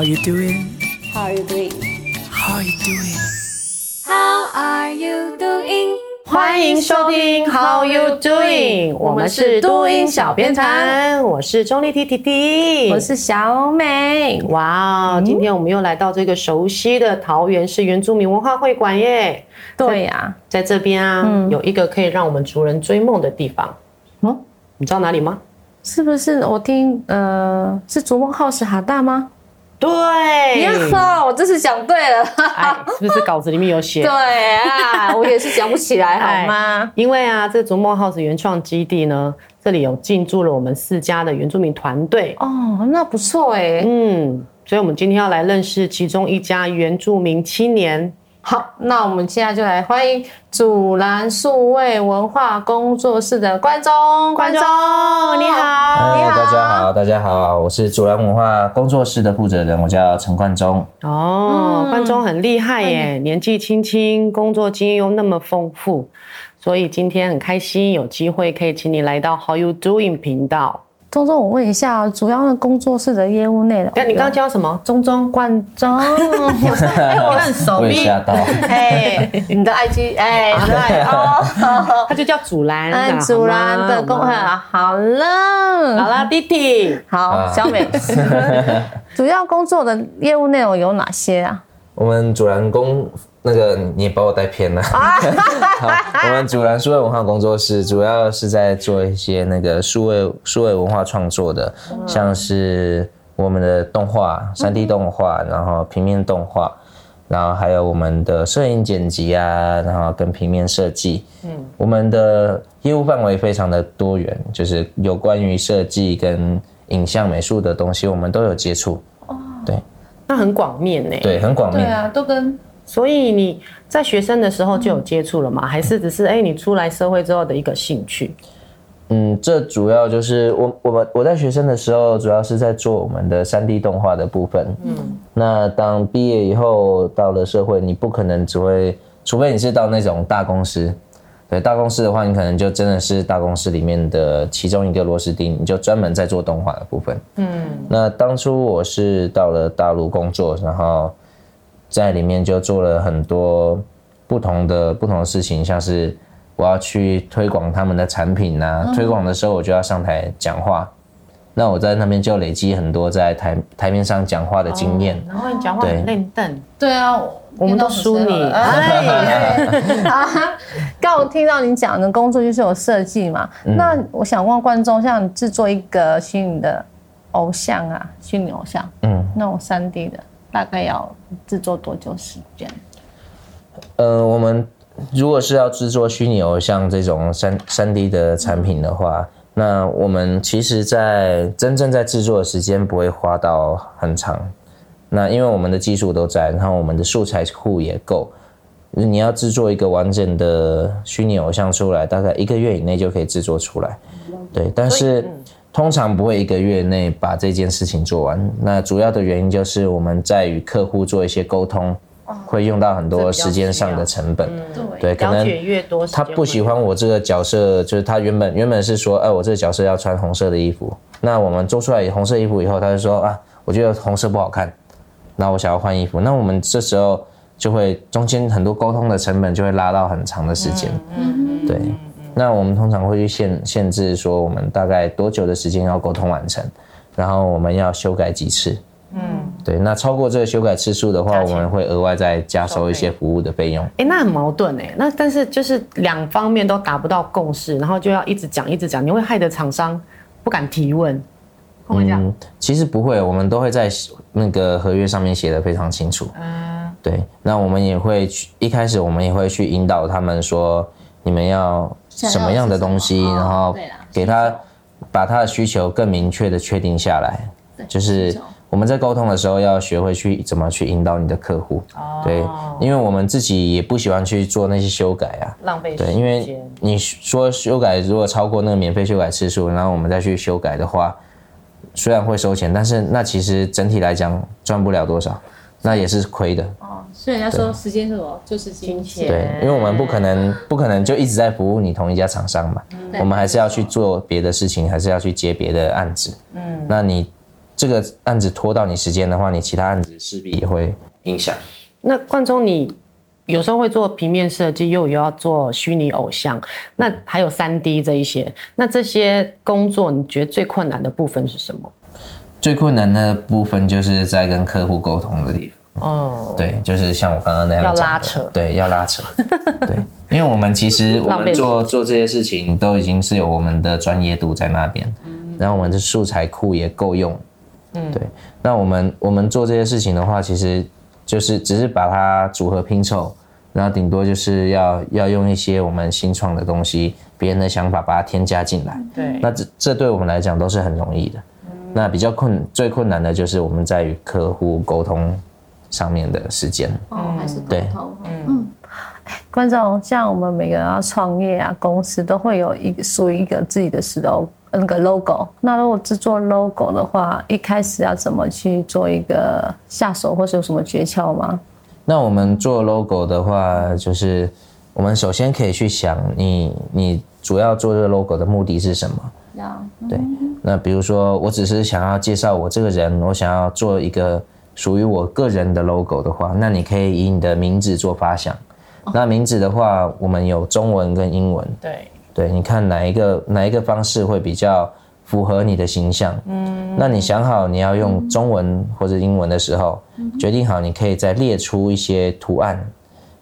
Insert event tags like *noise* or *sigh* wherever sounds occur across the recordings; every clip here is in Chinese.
How you doing? How are you doing? How you doing? How are you doing? 欢迎收听 How You Doing，我们是都音小编团，我是钟丽缇弟弟，我是小美。哇哦，今天我们又来到这个熟悉的桃园市原住民文化会馆耶。对呀，在这边啊，嗯、有一个可以让我们族人追梦的地方。哦，你知道哪里吗？是不是我听呃，是逐梦 House 哈大吗？对，你说，我这次讲对了，哎，是不是稿子里面有写？对啊，我也是讲不起来，好吗？因为啊，这逐梦 House 原创基地呢，这里有进驻了我们四家的原住民团队。哦，那不错哎。嗯，所以我们今天要来认识其中一家原住民青年。好，那我们现在就来欢迎祖蓝数位文化工作室的关中。关中，你好，你好，大家好，大家好，我是祖蓝文化工作室的负责人，我叫陈冠中。哦，关中很厉害耶，嗯、年纪轻轻，工作经验又那么丰富，所以今天很开心有机会可以请你来到 How You Doing 频道。中中，我问一下，主要的工作室的业务内容。哎，你刚刚叫什么？中中冠中。哎，我很熟。*laughs* 我也吓到。哎，你的 IG，哎，对哦，他就叫祖蓝。哎，祖蓝的工啊，好了，好了，弟弟，好，小美。*laughs* 主要工作的业务内容有哪些啊？我们祖蓝工。那个你也把我带偏了。*laughs* 好，我们主蓝数位文化工作室主要是在做一些那个数位数位文化创作的，像是我们的动画、三 D 动画，然后平面动画，然后还有我们的摄影剪辑啊，然后跟平面设计。嗯，我们的业务范围非常的多元，就是有关于设计跟影像美术的东西，我们都有接触。哦，对，那很广面呢。对，很广面。对啊，都跟。所以你在学生的时候就有接触了吗？还是只是哎，你出来社会之后的一个兴趣？嗯，这主要就是我我们我在学生的时候，主要是在做我们的三 D 动画的部分。嗯，那当毕业以后到了社会，你不可能只会，除非你是到那种大公司。对，大公司的话，你可能就真的是大公司里面的其中一个螺丝钉，你就专门在做动画的部分。嗯，那当初我是到了大陆工作，然后。在里面就做了很多不同的不同的事情，像是我要去推广他们的产品啊，嗯、推广的时候我就要上台讲话，那我在那边就累积很多在台台面上讲话的经验。然后你讲话很练邓，对啊，我们都输你。*laughs* *laughs* 刚我听到你讲的工作就是有设计嘛，嗯、那我想问观众，像制作一个虚拟的偶像啊，虚拟偶像，嗯，那种三 D 的。大概要制作多久时间？呃，我们如果是要制作虚拟偶像这种三三 D 的产品的话，那我们其实，在真正在制作的时间不会花到很长。那因为我们的技术都在，然后我们的素材库也够，你要制作一个完整的虚拟偶像出来，大概一个月以内就可以制作出来。对，但是。通常不会一个月内把这件事情做完。那主要的原因就是我们在与客户做一些沟通，会用到很多时间上的成本。对，可能他不喜欢我这个角色，就是他原本原本是说，哎，我这个角色要穿红色的衣服。那我们做出来红色衣服以后，他就说啊，我觉得红色不好看，那我想要换衣服。那我们这时候就会中间很多沟通的成本就会拉到很长的时间。嗯，对。那我们通常会去限限制说，我们大概多久的时间要沟通完成，然后我们要修改几次。嗯，对。那超过这个修改次数的话，我们会额外再加收一些服务的费用。哎，那很矛盾哎。那但是就是两方面都达不到共识，然后就要一直讲一直讲，你会害得厂商不敢提问。嗯，其实不会，我们都会在那个合约上面写的非常清楚。嗯，对。那我们也会去一开始我们也会去引导他们说，你们要。什么样的东西，然后给他把他的需求更明确的确定下来。就是我们在沟通的时候要学会去怎么去引导你的客户。对，因为我们自己也不喜欢去做那些修改啊，浪费。对，因为你说修改如果超过那个免费修改次数，然后我们再去修改的话，虽然会收钱，但是那其实整体来讲赚不了多少，那也是亏的。所以人家说时间是什么？就是金钱。对，因为我们不可能不可能就一直在服务你同一家厂商嘛，我们还是要去做别的事情，还是要去接别的案子。嗯，那你这个案子拖到你时间的话，你其他案子势必也会影响。那冠中，你有时候会做平面设计，又有要做虚拟偶像，那还有三 D 这一些，那这些工作你觉得最困难的部分是什么？最困难的部分就是在跟客户沟通的地方。哦，对，就是像我刚刚那样要拉扯，对，要拉扯，*laughs* 对，因为我们其实我们做做这些事情都已经是有我们的专业度在那边，嗯，然后我们的素材库也够用，嗯，对，那我们我们做这些事情的话，其实就是只是把它组合拼凑，然后顶多就是要要用一些我们新创的东西，别人的想法把它添加进来，对，那这这对我们来讲都是很容易的，嗯，那比较困最困难的就是我们在与客户沟通。上面的时间哦，还是沟通，嗯嗯。观众，像我们每个人要创业啊，公司都会有一个属于一个自己的 logo，那个 logo。那如果制作 logo 的话，一开始要怎么去做一个下手，或是有什么诀窍吗？那我们做 logo 的话，就是我们首先可以去想你，你你主要做这个 logo 的目的是什么？要对。那比如说，我只是想要介绍我这个人，我想要做一个。属于我个人的 logo 的话，那你可以以你的名字做发想。哦、那名字的话，我们有中文跟英文。对对，你看哪一个哪一个方式会比较符合你的形象？嗯，那你想好你要用中文或者英文的时候，嗯、决定好，你可以再列出一些图案，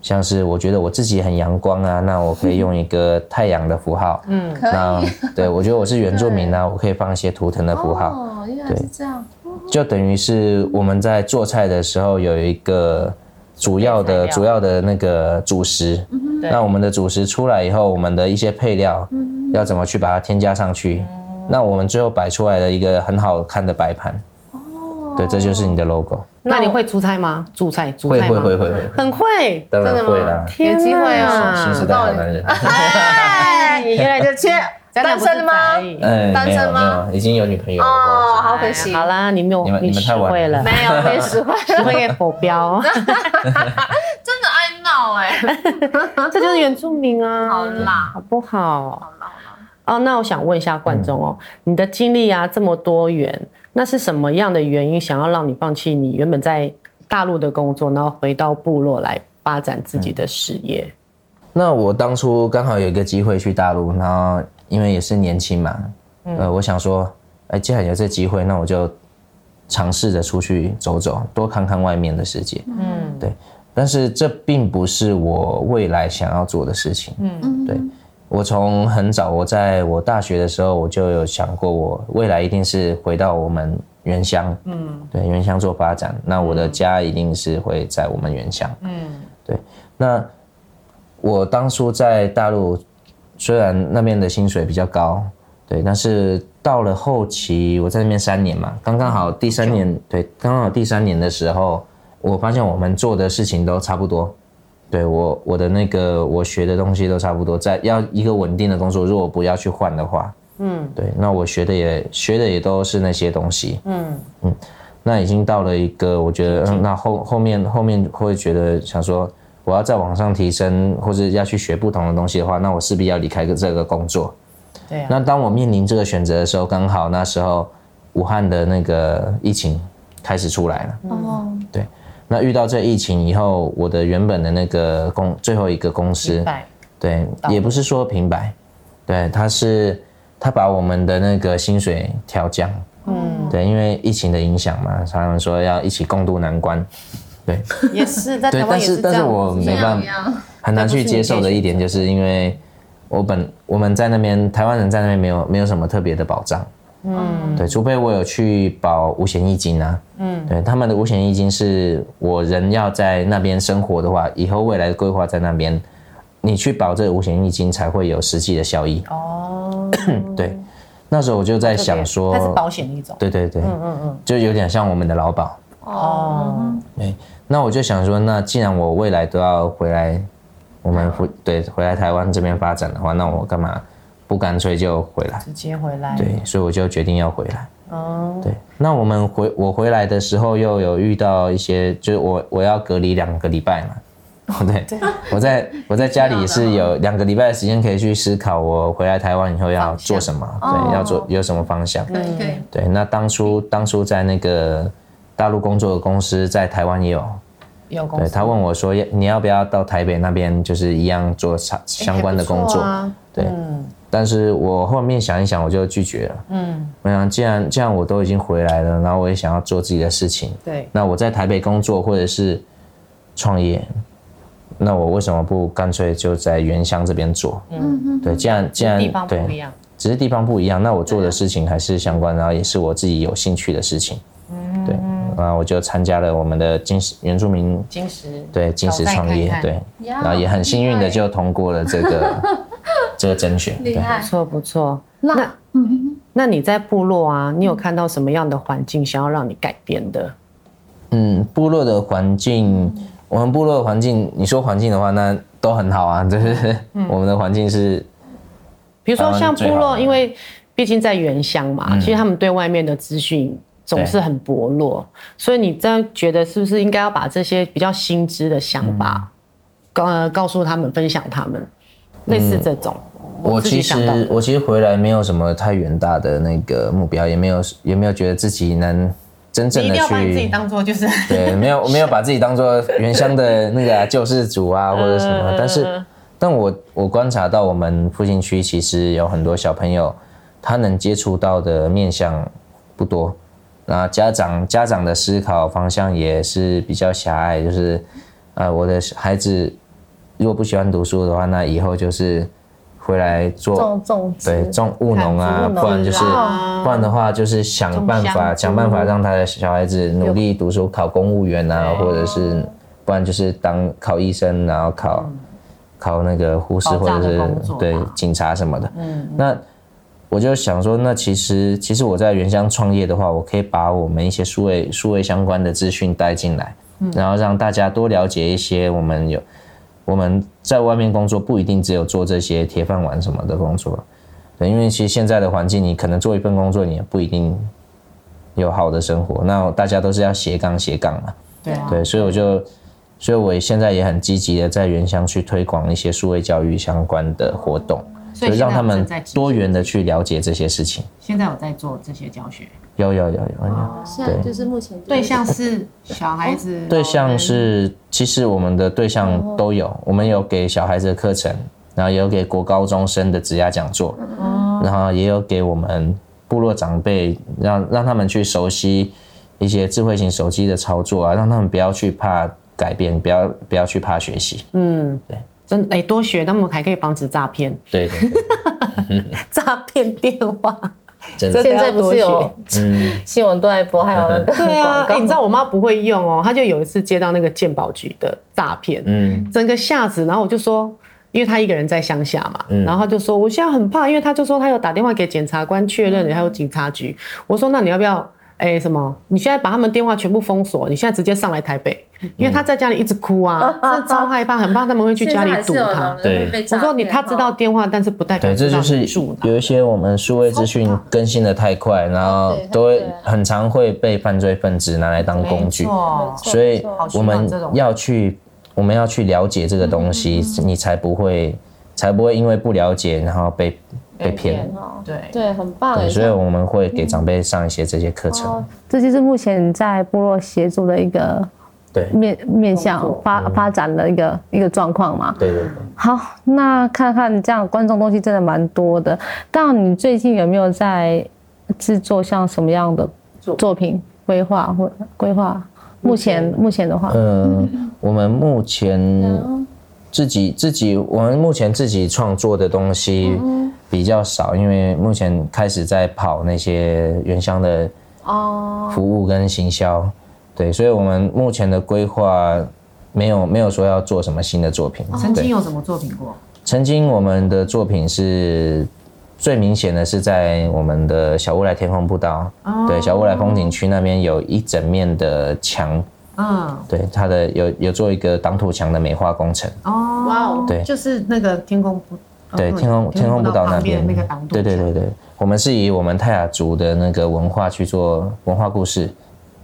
像是我觉得我自己很阳光啊，那我可以用一个太阳的符号。嗯，那可以。对，我觉得我是原住民啊，*laughs* 我可以放一些图腾的符号。哦，原来是这样。就等于是我们在做菜的时候有一个主要的主要的那个主食，那我们的主食出来以后，我们的一些配料要怎么去把它添加上去？那我们最后摆出来的一个很好看的摆盘。哦，对，这就是你的 logo。那你会煮菜吗？煮菜，煮菜会会会会会，很会，当然会啦。有机会啊，新时代的男人。*laughs* 你原来就缺。单身的吗？嗯，单身吗？已经有女朋友了。哦，好可惜。好啦，你没有，你们太晚了。没有，没实惠，*laughs* 实惠给保镖。*laughs* 真的爱闹哎，*laughs* 这就是原住民啊。好啦，好不好？好啦。哦，那我想问一下观众哦，你的经历啊这么多元，那是什么样的原因想要让你放弃你原本在大陆的工作，然后回到部落来发展自己的事业？那我当初刚好有一个机会去大陆，然后。因为也是年轻嘛，呃，我想说，哎，既然有这机会，那我就尝试着出去走走，多看看外面的世界。嗯，对。但是这并不是我未来想要做的事情。嗯，对。我从很早，我在我大学的时候，我就有想过，我未来一定是回到我们原乡。嗯，对，原乡做发展。那我的家一定是会在我们原乡。嗯，对。那我当初在大陆。虽然那边的薪水比较高，对，但是到了后期，我在那边三年嘛，刚刚好第三年，对，刚刚好第三年的时候，我发现我们做的事情都差不多，对，我我的那个我学的东西都差不多，在要一个稳定的工作，如果不要去换的话，嗯，对，那我学的也学的也都是那些东西，嗯。嗯，那已经到了一个，我觉得，嗯，那后后面后面会觉得想说。我要再往上提升，或者要去学不同的东西的话，那我势必要离开这个工作。对啊。那当我面临这个选择的时候，刚好那时候武汉的那个疫情开始出来了。哦。对。那遇到这疫情以后，我的原本的那个公最后一个公司，对，也不是说平白，对，他是他把我们的那个薪水调降。嗯。对，因为疫情的影响嘛，他们说要一起共度难关。对，也是在台湾也是这样，但是但是我没办法，很难去接受的一点，就是因为我本我们在那边台湾人在那边没有没有什么特别的保障，嗯，对，除非我有去保五险一金啊，嗯，对，他们的五险一金是我人要在那边生活的话，以后未来的规划在那边，你去保这个五险一金才会有实际的效益。哦，*coughs* 对，那时候我就在想说，它是保险一种，对对对，嗯嗯嗯，就有点像我们的劳保。哦，对，那我就想说，那既然我未来都要回来，我们回对回来台湾这边发展的话，那我干嘛不干脆就回来？直接回来。对，所以我就决定要回来。哦，对，那我们回我回来的时候又有遇到一些，就是我我要隔离两个礼拜嘛。对，我在我在家里是有 *laughs* 两个礼拜的时间可以去思考，我回来台湾以后要做什么，对，要做有什么方向。对对。对，那当初当初在那个大陆工作的公司在台湾也有，有公司。对，他问我说，你要不要到台北那边，就是一样做相相关的工作？对。但是我后面想一想，我就拒绝了。嗯，我想既然既然我都已经回来了，然后我也想要做自己的事情。对。那我在台北工作或者是创业，那我为什么不干脆就在原乡这边做？嗯嗯。对，既然既然地方不一样，只是地方不一样，那我做的事情还是相关，然后也是我自己有兴趣的事情。嗯。对，然后我就参加了我们的金石原住民金石对金石创业对，然后也很幸运的就通过了这个。*laughs* 这个甄选厉害，不错不错。那嗯，那你在部落啊，你有看到什么样的环境想要让你改变的？嗯，部落的环境，我们部落的环境，你说环境的话，那都很好啊。*laughs* 就是我们的环境是，比如说像部落，因为毕竟在原乡嘛，其实他们对外面的资讯总是很薄弱，所以你这样觉得是不是应该要把这些比较新知的想法告呃告诉他们，分享他们？类似这种，我其实我其实回来没有什么太远大的那个目标，也没有也没有觉得自己能真正的去，一定要把自己当做就是对，没有没有 *laughs* 把自己当做原乡的那个救世主啊或者什么，但是但我我观察到我们附近区其实有很多小朋友，他能接触到的面向不多，那家长家长的思考方向也是比较狭隘，就是啊我的孩子。如果不喜欢读书的话，那以后就是回来做种种对种务农啊，不然就是不然的话就是想办法想办法让他的小孩子努力读书，考公务员啊，或者是不然就是当考医生，然后考考那个护士或者是对警察什么的。嗯，那我就想说，那其实其实我在原乡创业的话，我可以把我们一些数位数位相关的资讯带进来，然后让大家多了解一些我们有。我们在外面工作不一定只有做这些铁饭碗什么的工作，对，因为其实现在的环境，你可能做一份工作，你也不一定有好的生活。那大家都是要斜杠斜杠嘛，对啊，对，所以我就，所以我现在也很积极的在原乡去推广一些数位教育相关的活动，所以让他们多元的去了解这些事情。现在我在做这些教学。有有有有有，现在就是目前对象是小孩子，对象是其实我们的对象都有，我们有给小孩子的课程，然后也有给国高中生的职涯讲座，然后也有给我们部落长辈，让让他们去熟悉一些智慧型手机的操作啊，让他们不要去怕改变，不要不要去怕学习。嗯，对，真哎多学，他们还可以防止诈骗。对对对，*laughs* 诈骗电话。现在不是有新闻都在播，还有那个对啊，哎，你知道我妈不会用哦，她就有一次接到那个鉴宝局的诈骗，嗯，整个吓死，然后我就说，因为她一个人在乡下嘛，然后她就说我现在很怕，因为她就说她有打电话给检察官确认，还有警察局，我说那你要不要？哎，什么？你现在把他们电话全部封锁，你现在直接上来台北，因为他在家里一直哭啊，是超害怕，很怕他们会去家里堵他。对，我说你他知道电话，但是不代表对，这就是有一些我们数位资讯更新的太快，然后都会很常会被犯罪分子拿来当工具，所以我们要去我们要去了解这个东西，你才不会才不会因为不了解然后被。被骗哦，对对，很棒。对，所以我们会给长辈上一些这些课程。这就是目前在部落协助的一个对面面向发发展的一个一个状况嘛。对对对。好，那看看这样观众东西真的蛮多的。但你最近有没有在制作像什么样的作品规划或规划？目前目前的话，嗯，我们目前自己自己我们目前自己创作的东西。比较少，因为目前开始在跑那些原乡的哦服务跟行销，oh. 对，所以我们目前的规划没有没有说要做什么新的作品。曾经有什么作品过？曾经我们的作品是最明显的是在我们的小乌来天空步道，oh. 对，小乌来风景区那边有一整面的墙，嗯，oh. 对，它的有有做一个挡土墙的美化工程。哦，哇哦，对，就是那个天空步。对，天空天空步道那边那个挡土，对对对对，我们是以我们泰雅族的那个文化去做文化故事，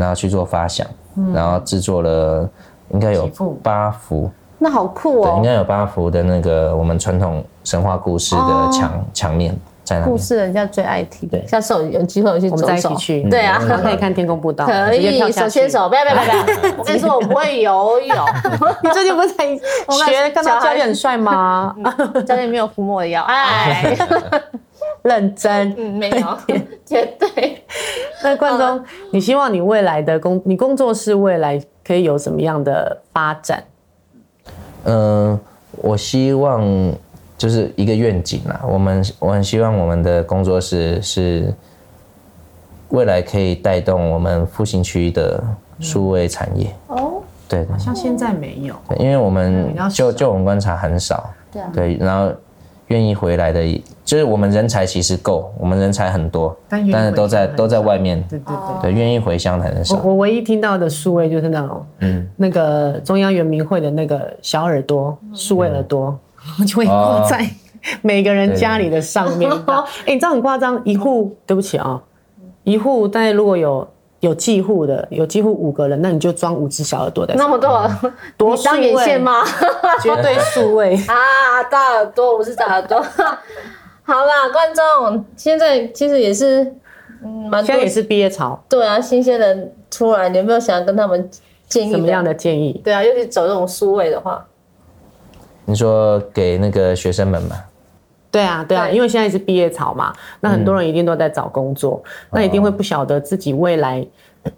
然后去做发想，然后制作了应该有八幅。那好酷哦！对应该有八幅的那个我们传统神话故事的墙墙面。在故事人家最爱听，对，下次有有机会我去走走，我们在一起去，对啊，可以看天空步道，*laughs* 可以手牵手，不要不要不要，*laughs* 我跟你说我不会游泳，*laughs* 你最近不是在学，看到教练很帅吗？教练没有抚摸我的腰，哎，认真，嗯，没有，*laughs* 绝对。*laughs* 那冠中，你希望你未来的工，你工作室未来可以有什么样的发展？嗯，我希望。就是一个愿景啦，我们我很希望我们的工作室是未来可以带动我们复兴区的数位产业。哦，对，好像现在没有，对，因为我们就就我们观察很少，对，对，然后愿意回来的，就是我们人才其实够，我们人才很多，但是都在都在外面，对对对，对，愿意回乡的很少。我唯一听到的数位就是那种，嗯，那个中央圆明会的那个小耳朵，数位耳朵。*laughs* 就会挂在每个人家里的上面。*laughs* 哎、欸，你知道很夸张，一户对不起啊、喔，一户大概如果有有几户的，有几户五个人，那你就装五只小耳朵在。那么多，*laughs* 多当眼线吗？绝对数位啊！大耳朵，我是大耳朵。好啦，观众，现在其实也是，嗯，蛮多现在也是毕业潮。对啊，新鲜人出来，你有没有想跟他们建议什么样的建议？对啊，尤其走这种数位的话。你说给那个学生们嘛？对啊，对啊，因为现在是毕业潮嘛，那很多人一定都在找工作，嗯、那一定会不晓得自己未来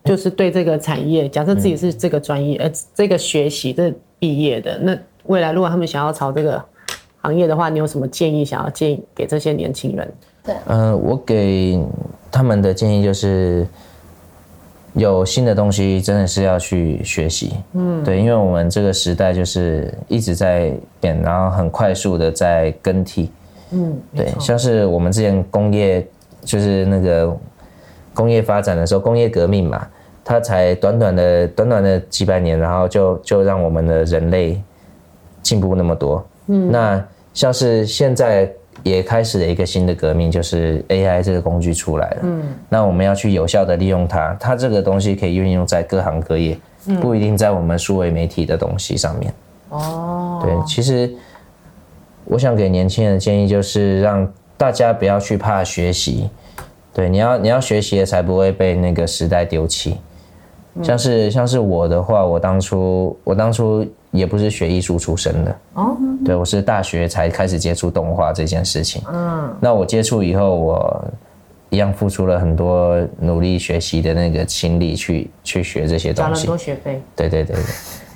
就是对这个产业，假设自己是这个专业，呃、嗯，这个学习这毕业的，那未来如果他们想要朝这个行业的话，你有什么建议想要建议给这些年轻人？对，嗯、呃，我给他们的建议就是。有新的东西，真的是要去学习。嗯，对，因为我们这个时代就是一直在变，然后很快速的在更替。嗯，对，像是我们之前工业，就是那个工业发展的时候，工业革命嘛，它才短短的短短的几百年，然后就就让我们的人类进步那么多。嗯，那像是现在。也开始了一个新的革命，就是 AI 这个工具出来了。嗯，那我们要去有效的利用它，它这个东西可以运用在各行各业，不一定在我们数位媒体的东西上面。哦，对，其实我想给年轻人的建议就是让大家不要去怕学习，对，你要你要学习的才不会被那个时代丢弃。像是像是我的话，我当初我当初也不是学艺术出身的哦，对，我是大学才开始接触动画这件事情。嗯，那我接触以后，我一样付出了很多努力学习的那个心力去去学这些东西，交了很多学费。对对对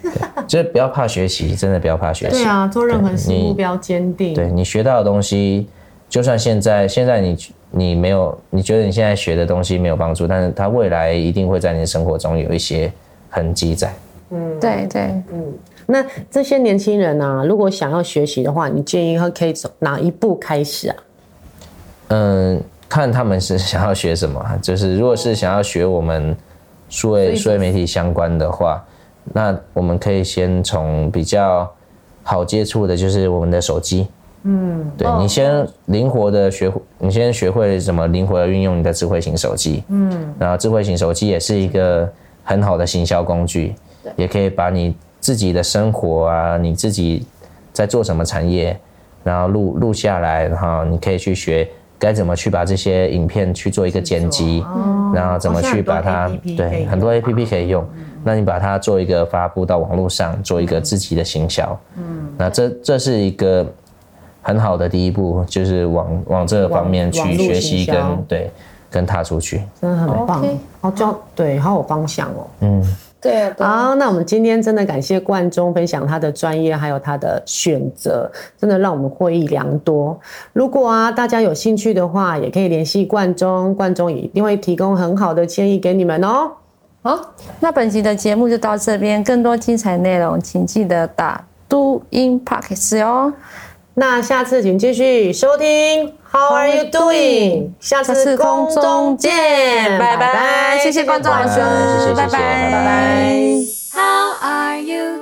对，对，就是不要怕学习，真的不要怕学习。对啊，做任何事目标坚定。对，你学到的东西，就算现在现在你。你没有，你觉得你现在学的东西没有帮助，但是它未来一定会在你的生活中有一些痕迹在。嗯，对对，嗯。那这些年轻人啊，如果想要学习的话，你建议他可以从哪一步开始啊？嗯，看他们是想要学什么。就是如果是想要学我们数位数位媒体相关的话，那我们可以先从比较好接触的，就是我们的手机。嗯，对，你先灵活的学，你先学会怎么灵活的运用你的智慧型手机。嗯，然后智慧型手机也是一个很好的行销工具，对，也可以把你自己的生活啊，你自己在做什么产业，然后录录下来，然后你可以去学该怎么去把这些影片去做一个剪辑，然后怎么去把它，对，很多 APP 可以用，那你把它做一个发布到网络上，做一个自己的行销。嗯，那这这是一个。很好的第一步就是往往这个方面去学习跟对跟踏出去，真的很棒，好教对，好有方向哦。嗯，对啊。好，那我们今天真的感谢冠中分享他的专业还有他的选择，真的让我们获益良多。如果啊大家有兴趣的话，也可以联系冠中，冠中也一定会提供很好的建议给你们哦。好，那本集的节目就到这边，更多精彩内容请记得打都音 Podcast 哦。那下次请继续收听。How are you doing？下次空中见，拜拜。谢谢观众老师，拜拜，拜拜。How are you？